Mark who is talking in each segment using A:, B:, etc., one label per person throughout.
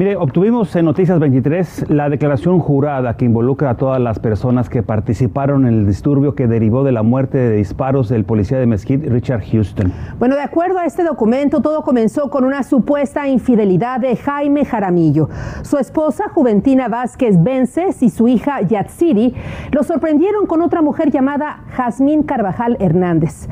A: Mire, obtuvimos en Noticias 23 la declaración jurada que involucra a todas las personas que participaron en el disturbio que derivó de la muerte de disparos del policía de Mesquite, Richard Houston.
B: Bueno, de acuerdo a este documento, todo comenzó con una supuesta infidelidad de Jaime Jaramillo. Su esposa, Juventina Vázquez Vences, y su hija Yatsiri lo sorprendieron con otra mujer llamada Jazmín Carvajal Hernández.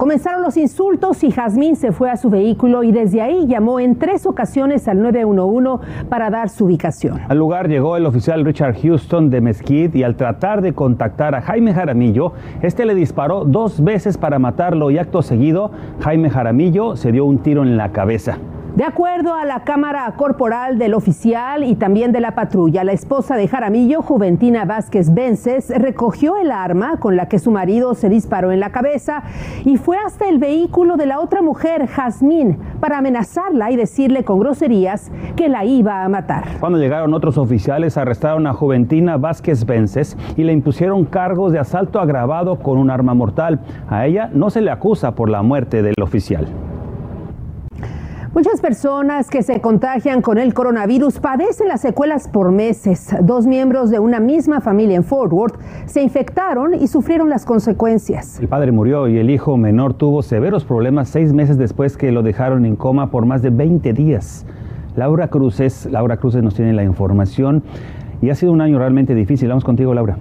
B: Comenzaron los insultos y Jazmín se fue a su vehículo y desde ahí llamó en tres ocasiones al 911 para dar su ubicación.
A: Al lugar llegó el oficial Richard Houston de Mesquite y al tratar de contactar a Jaime Jaramillo, este le disparó dos veces para matarlo y acto seguido, Jaime Jaramillo se dio un tiro en la cabeza.
B: De acuerdo a la cámara corporal del oficial y también de la patrulla, la esposa de Jaramillo, Juventina Vázquez Vences, recogió el arma con la que su marido se disparó en la cabeza y fue hasta el vehículo de la otra mujer, Jazmín, para amenazarla y decirle con groserías que la iba a matar.
A: Cuando llegaron otros oficiales, arrestaron a Juventina Vázquez Vences y le impusieron cargos de asalto agravado con un arma mortal. A ella no se le acusa por la muerte del oficial.
B: Muchas personas que se contagian con el coronavirus padecen las secuelas por meses. Dos miembros de una misma familia en Fort Worth se infectaron y sufrieron las consecuencias.
A: El padre murió y el hijo menor tuvo severos problemas seis meses después que lo dejaron en coma por más de 20 días. Laura Cruces, Laura Cruces nos tiene la información y ha sido un año realmente difícil. Vamos contigo, Laura.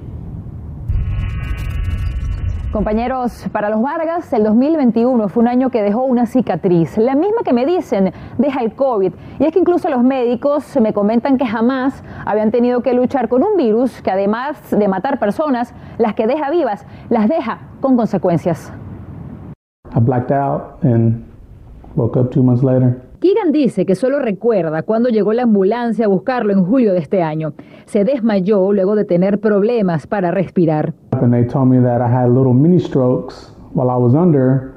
C: Compañeros, para los Vargas, el 2021 fue un año que dejó una cicatriz, la misma que me dicen deja el COVID. Y es que incluso los médicos me comentan que jamás habían tenido que luchar con un virus que además de matar personas, las que deja vivas, las deja con consecuencias.
D: I blacked out and woke up two months later.
C: Keegan dice que solo recuerda cuando llegó la ambulancia a buscarlo en julio de este año. Se desmayó luego de tener problemas para respirar.
D: And they told me that I had little mini strokes while I was under,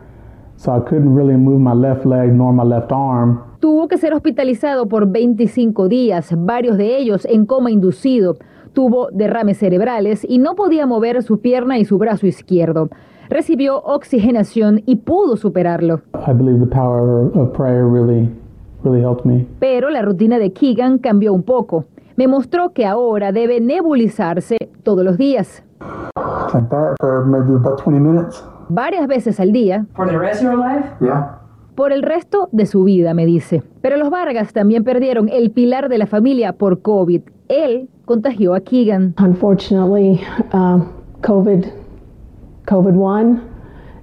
D: so I couldn't really move my left leg nor my left arm.
C: Tuvo que ser hospitalizado por 25 días, varios de ellos en coma inducido. Tuvo derrames cerebrales y no podía mover su pierna y su brazo izquierdo. Recibió oxigenación y pudo superarlo.
D: I believe the power of prayer really, really helped me.
C: Pero la rutina de Keegan cambió un poco. Me mostró que ahora debe nebulizarse todos los días.
D: Like that for maybe about 20 minutes.
C: Varias veces al día.
E: For the rest of your life?
D: Yeah.
C: Por el resto de su vida, me dice. Pero los Vargas también perdieron el pilar de la familia por COVID. Él contagió a Keegan.
F: Unfortunately, um, COVID, COVID won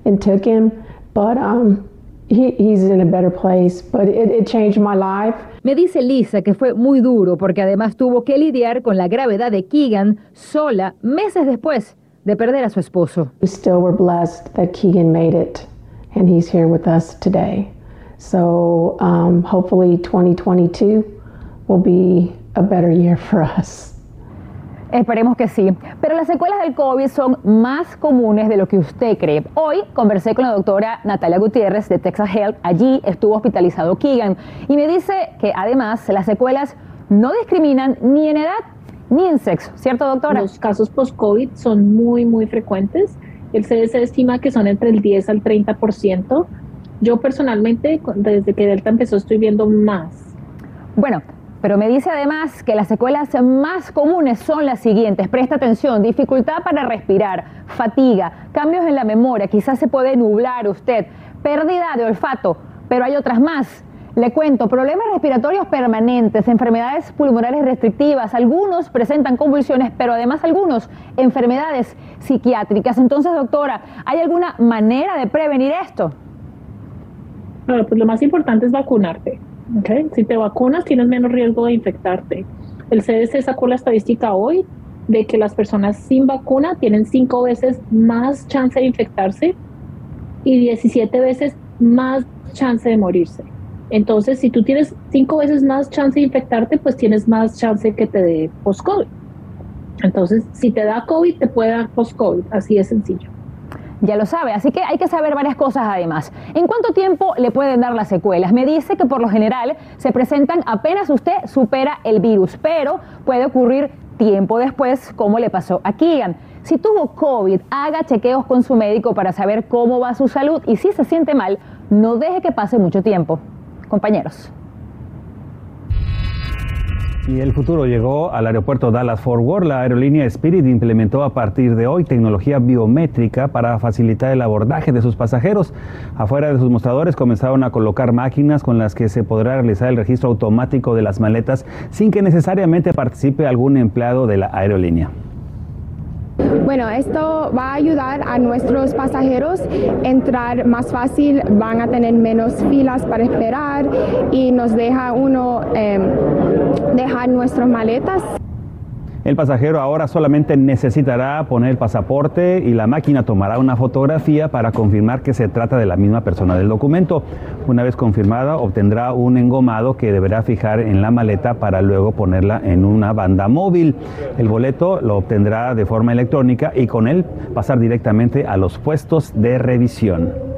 F: and took him, but um, he, he's in a better place. But it, it changed my life.
C: Me dice Lisa que fue muy duro porque además tuvo que lidiar con la gravedad de Keegan sola meses después de perder a su esposo.
F: We still were blessed that Keegan made it, and he's here with us today. So um, hopefully 2022 will be a better year for us.
C: Esperemos que sí. Pero las secuelas del COVID son más comunes de lo que usted cree. Hoy conversé con la doctora Natalia Gutiérrez de Texas Health. Allí estuvo hospitalizado Keegan y me dice que además las secuelas no discriminan ni en edad ni en sexo. ¿Cierto, doctora?
G: Los casos post-COVID son muy, muy frecuentes. El CDC estima que son entre el 10 al 30%. Yo personalmente, desde que Delta empezó, estoy viendo más.
C: Bueno, pero me dice además que las secuelas más comunes son las siguientes. Presta atención, dificultad para respirar, fatiga, cambios en la memoria, quizás se puede nublar usted, pérdida de olfato, pero hay otras más. Le cuento, problemas respiratorios permanentes, enfermedades pulmonares restrictivas, algunos presentan convulsiones, pero además algunos enfermedades psiquiátricas. Entonces, doctora, ¿hay alguna manera de prevenir esto?
G: Pues lo más importante es vacunarte. Okay. Si te vacunas, tienes menos riesgo de infectarte. El CDC sacó la estadística hoy de que las personas sin vacuna tienen cinco veces más chance de infectarse y 17 veces más chance de morirse. Entonces, si tú tienes cinco veces más chance de infectarte, pues tienes más chance que te dé post-COVID. Entonces, si te da COVID, te puede dar post-COVID. Así de sencillo.
C: Ya lo sabe. Así que hay que saber varias cosas además. ¿En cuánto tiempo le pueden dar las secuelas? Me dice que por lo general se presentan apenas usted supera el virus, pero puede ocurrir tiempo después, como le pasó a Keegan. Si tuvo COVID, haga chequeos con su médico para saber cómo va su salud y si se siente mal, no deje que pase mucho tiempo. Compañeros.
A: Y el futuro llegó al aeropuerto Dallas Fort Worth. La aerolínea Spirit implementó a partir de hoy tecnología biométrica para facilitar el abordaje de sus pasajeros. Afuera de sus mostradores comenzaron a colocar máquinas con las que se podrá realizar el registro automático de las maletas sin que necesariamente participe algún empleado de la aerolínea.
E: Bueno, esto va a ayudar a nuestros pasajeros entrar más fácil, van a tener menos filas para esperar y nos deja uno eh, dejar nuestras maletas
A: el pasajero ahora solamente necesitará poner el pasaporte y la máquina tomará una fotografía para confirmar que se trata de la misma persona del documento. Una vez confirmada, obtendrá un engomado que deberá fijar en la maleta para luego ponerla en una banda móvil. El boleto lo obtendrá de forma electrónica y con él pasar directamente a los puestos de revisión.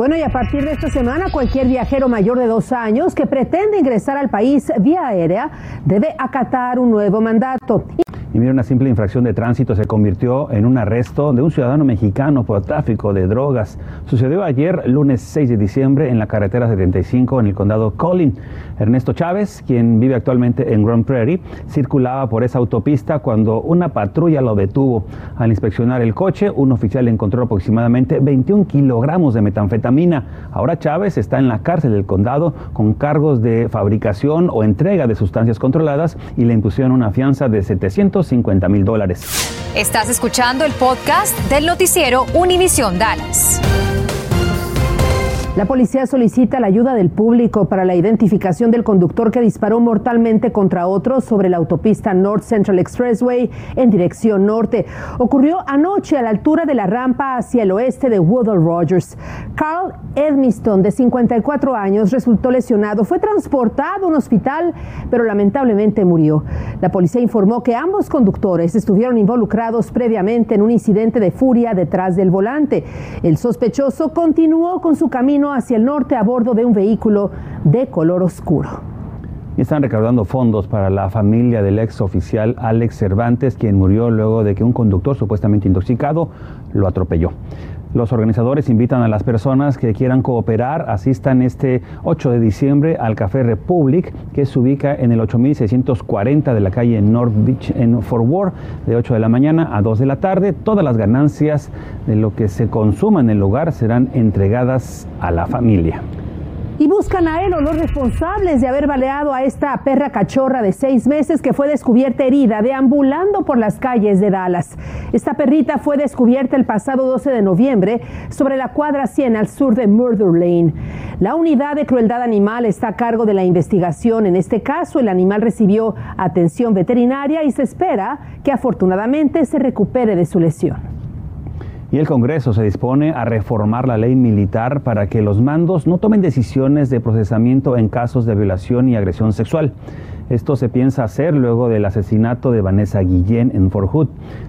B: Bueno, y a partir de esta semana, cualquier viajero mayor de dos años que pretende ingresar al país vía aérea debe acatar un nuevo mandato.
A: Y mira, una simple infracción de tránsito se convirtió en un arresto de un ciudadano mexicano por tráfico de drogas. Sucedió ayer, lunes 6 de diciembre, en la carretera 75 en el condado Collin. Ernesto Chávez, quien vive actualmente en Grand Prairie, circulaba por esa autopista cuando una patrulla lo detuvo. Al inspeccionar el coche, un oficial encontró aproximadamente 21 kilogramos de metanfetamina. Ahora Chávez está en la cárcel del condado con cargos de fabricación o entrega de sustancias controladas y le impusieron una fianza de 700 50 mil dólares.
H: Estás escuchando el podcast del noticiero Univisión Dallas.
B: La policía solicita la ayuda del público para la identificación del conductor que disparó mortalmente contra otro sobre la autopista North Central Expressway en dirección norte. Ocurrió anoche a la altura de la rampa hacia el oeste de Woodall Rogers. Carl Edmiston, de 54 años, resultó lesionado. Fue transportado a un hospital, pero lamentablemente murió. La policía informó que ambos conductores estuvieron involucrados previamente en un incidente de furia detrás del volante. El sospechoso continuó con su camino hacia el norte a bordo de un vehículo de color oscuro.
A: Están recaudando fondos para la familia del ex oficial Alex Cervantes, quien murió luego de que un conductor supuestamente intoxicado lo atropelló. Los organizadores invitan a las personas que quieran cooperar, asistan este 8 de diciembre al Café Republic, que se ubica en el 8640 de la calle North Beach en Fort Worth, de 8 de la mañana a 2 de la tarde. Todas las ganancias de lo que se consuma en el lugar serán entregadas a la familia
B: y buscan a él o los responsables de haber baleado a esta perra cachorra de seis meses que fue descubierta herida deambulando por las calles de Dallas. Esta perrita fue descubierta el pasado 12 de noviembre sobre la cuadra 100 al sur de Murder Lane. La unidad de crueldad animal está a cargo de la investigación. En este caso, el animal recibió atención veterinaria y se espera que afortunadamente se recupere de su lesión
A: y el Congreso se dispone a reformar la ley militar para que los mandos no tomen decisiones de procesamiento en casos de violación y agresión sexual. Esto se piensa hacer luego del asesinato de Vanessa Guillén en Fort Hood.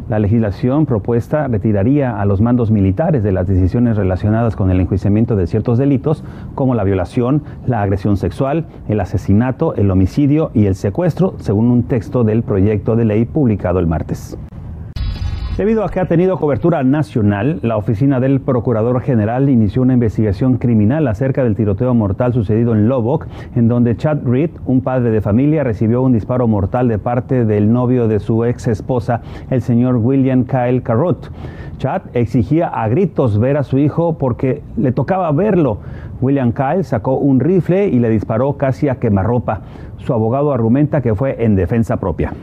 A: La legislación propuesta retiraría a los mandos militares de las decisiones relacionadas con el enjuiciamiento de ciertos delitos como la violación, la agresión sexual, el asesinato, el homicidio y el secuestro, según un texto del proyecto de ley publicado el martes. Debido a que ha tenido cobertura nacional, la oficina del Procurador General inició una investigación criminal acerca del tiroteo mortal sucedido en Lubbock, en donde Chad Reed, un padre de familia, recibió un disparo mortal de parte del novio de su ex esposa, el señor William Kyle Carrot. Chad exigía a gritos ver a su hijo porque le tocaba verlo. William Kyle sacó un rifle y le disparó casi a quemarropa. Su abogado argumenta que fue en defensa propia.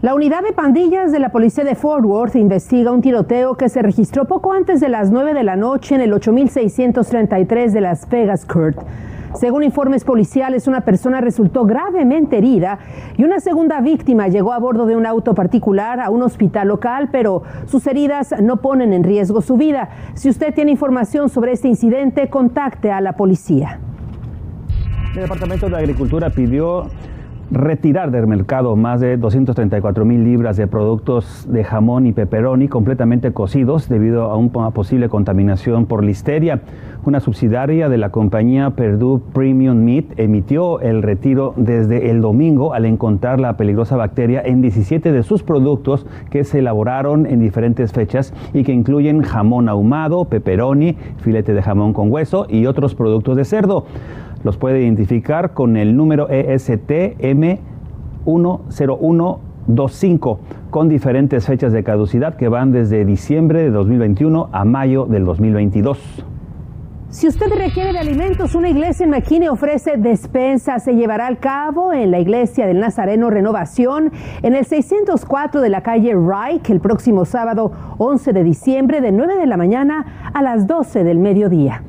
B: La unidad de pandillas de la policía de Fort Worth investiga un tiroteo que se registró poco antes de las 9 de la noche en el 8633 de Las Vegas, Kurt. Según informes policiales, una persona resultó gravemente herida y una segunda víctima llegó a bordo de un auto particular a un hospital local, pero sus heridas no ponen en riesgo su vida. Si usted tiene información sobre este incidente, contacte a la policía.
A: El Departamento de Agricultura pidió retirar del mercado más de 234 mil libras de productos de jamón y pepperoni completamente cocidos debido a una posible contaminación por listeria. Una subsidiaria de la compañía Perdue Premium Meat emitió el retiro desde el domingo al encontrar la peligrosa bacteria en 17 de sus productos que se elaboraron en diferentes fechas y que incluyen jamón ahumado, pepperoni, filete de jamón con hueso y otros productos de cerdo. Los puede identificar con el número ESTM 10125 con diferentes fechas de caducidad que van desde diciembre de 2021 a mayo del 2022.
B: Si usted requiere de alimentos, una iglesia en McKinney ofrece despensa. Se llevará al cabo en la iglesia del Nazareno Renovación en el 604 de la calle Reich el próximo sábado 11 de diciembre de 9 de la mañana a las 12 del mediodía.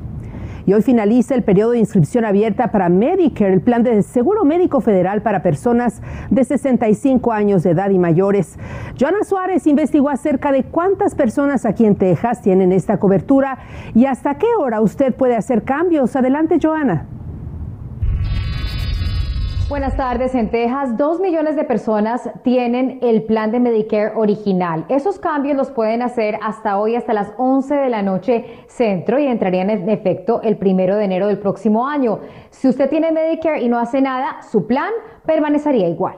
B: Y hoy finaliza el periodo de inscripción abierta para Medicare, el plan de seguro médico federal para personas de 65 años de edad y mayores. Joana Suárez investigó acerca de cuántas personas aquí en Texas tienen esta cobertura y hasta qué hora usted puede hacer cambios. Adelante, Joana.
H: Buenas tardes. En Texas, dos millones de personas tienen el plan de Medicare original. Esos cambios los pueden hacer hasta hoy, hasta las 11 de la noche centro y entrarían en efecto el primero de enero del próximo año. Si usted tiene Medicare y no hace nada, su plan permanecería igual.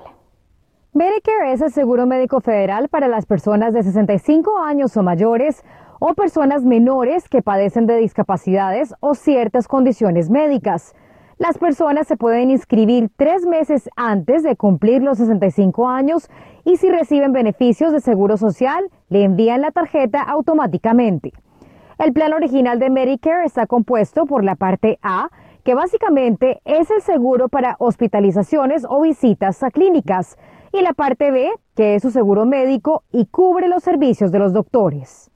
H: Medicare es el seguro médico federal para las personas de 65 años o mayores o personas menores que padecen de discapacidades o ciertas condiciones médicas. Las personas se pueden inscribir tres meses antes de cumplir los 65 años y si reciben beneficios de seguro social, le envían la tarjeta automáticamente. El plan original de Medicare está compuesto por la parte A, que básicamente es el seguro para hospitalizaciones o visitas a clínicas, y la parte B, que es su seguro médico y cubre los servicios de los doctores.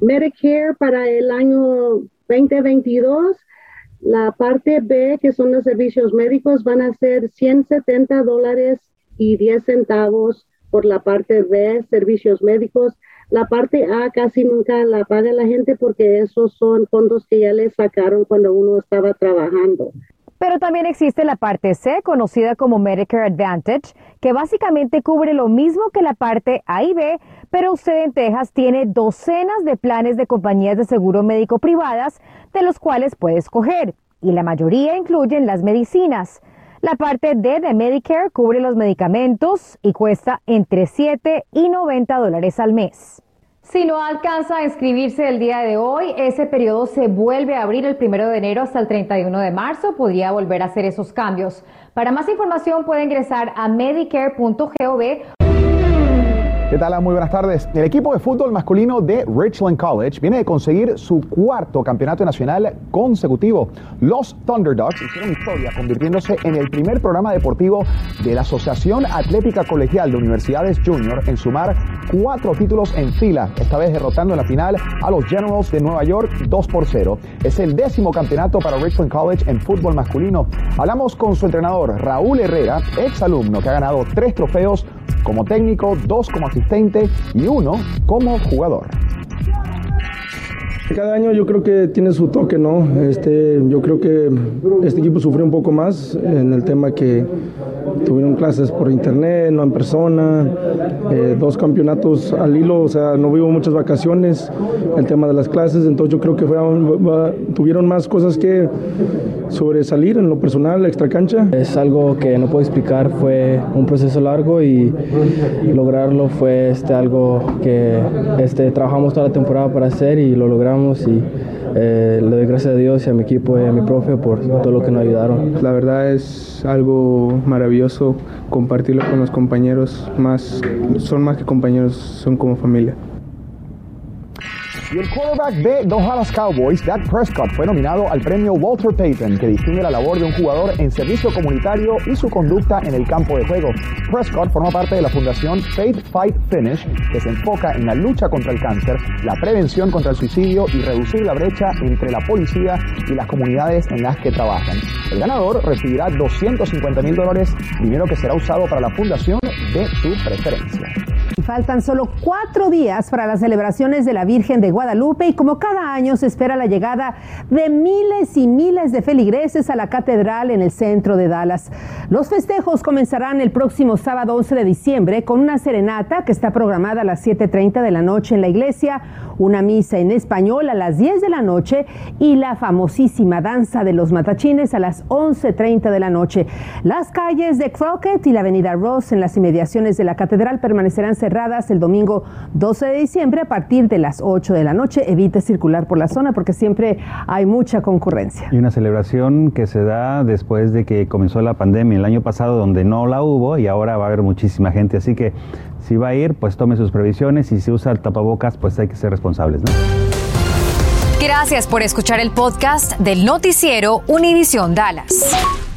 I: Medicare para el año 2022 la parte B, que son los servicios médicos, van a ser 170 dólares y 10 centavos por la parte B, servicios médicos. La parte A casi nunca la paga la gente porque esos son fondos que ya le sacaron cuando uno estaba trabajando.
H: Pero también existe la parte C, conocida como Medicare Advantage, que básicamente cubre lo mismo que la parte A y B, pero usted en Texas tiene docenas de planes de compañías de seguro médico privadas de los cuales puede escoger, y la mayoría incluyen las medicinas. La parte D de Medicare cubre los medicamentos y cuesta entre 7 y 90 dólares al mes. Si no alcanza a inscribirse el día de hoy, ese periodo se vuelve a abrir el primero de enero hasta el 31 de marzo. Podría volver a hacer esos cambios. Para más información puede ingresar a medicare.gov
J: ¿Qué tal? Muy buenas tardes. El equipo de fútbol masculino de Richland College viene de conseguir su cuarto campeonato nacional consecutivo. Los Thunderdogs hicieron historia convirtiéndose en el primer programa deportivo de la Asociación Atlética Colegial de Universidades Junior en sumar cuatro títulos en fila, esta vez derrotando en la final a los Generals de Nueva York 2 por 0. Es el décimo campeonato para Richland College en fútbol masculino. Hablamos con su entrenador Raúl Herrera, ex alumno que ha ganado tres trofeos como técnico, dos como asistente y uno como jugador.
K: Cada año yo creo que tiene su toque, ¿no? Este, yo creo que este equipo sufrió un poco más en el tema que tuvieron clases por internet, no en persona, eh, dos campeonatos al hilo, o sea, no vivo muchas vacaciones, el tema de las clases, entonces yo creo que tuvieron más cosas que sobresalir en lo personal, la extra cancha.
L: Es algo que no puedo explicar, fue un proceso largo y lograrlo fue este, algo que este, trabajamos toda la temporada para hacer y lo logramos y eh, le doy gracias a Dios y a mi equipo y a mi profe por todo lo que nos ayudaron.
M: La verdad es algo maravilloso compartirlo con los compañeros, más, son más que compañeros, son como familia.
J: Y el quarterback de los Dallas Cowboys, Dak Prescott, fue nominado al premio Walter Payton, que distingue la labor de un jugador en servicio comunitario y su conducta en el campo de juego. Prescott forma parte de la fundación Faith Fight Finish, que se enfoca en la lucha contra el cáncer, la prevención contra el suicidio y reducir la brecha entre la policía y las comunidades en las que trabajan. El ganador recibirá 250 mil dólares, dinero que será usado para la fundación de su preferencia.
B: Faltan solo cuatro días para las celebraciones de la Virgen de Guadalupe y como cada año se espera la llegada de miles y miles de feligreses a la catedral en el centro de Dallas. Los festejos comenzarán el próximo sábado 11 de diciembre con una serenata que está programada a las 7.30 de la noche en la iglesia, una misa en español a las 10 de la noche y la famosísima danza de los matachines a las 11.30 de la noche. Las calles de Crockett y la avenida Ross en las inmediaciones de la catedral permanecerán cerradas cerradas el domingo 12 de diciembre a partir de las 8 de la noche. Evite circular por la zona porque siempre hay mucha concurrencia.
A: Y una celebración que se da después de que comenzó la pandemia el año pasado donde no la hubo y ahora va a haber muchísima gente. Así que si va a ir, pues tome sus previsiones y si usa el tapabocas, pues hay que ser responsables.
N: Gracias por escuchar el podcast del noticiero Univisión Dallas.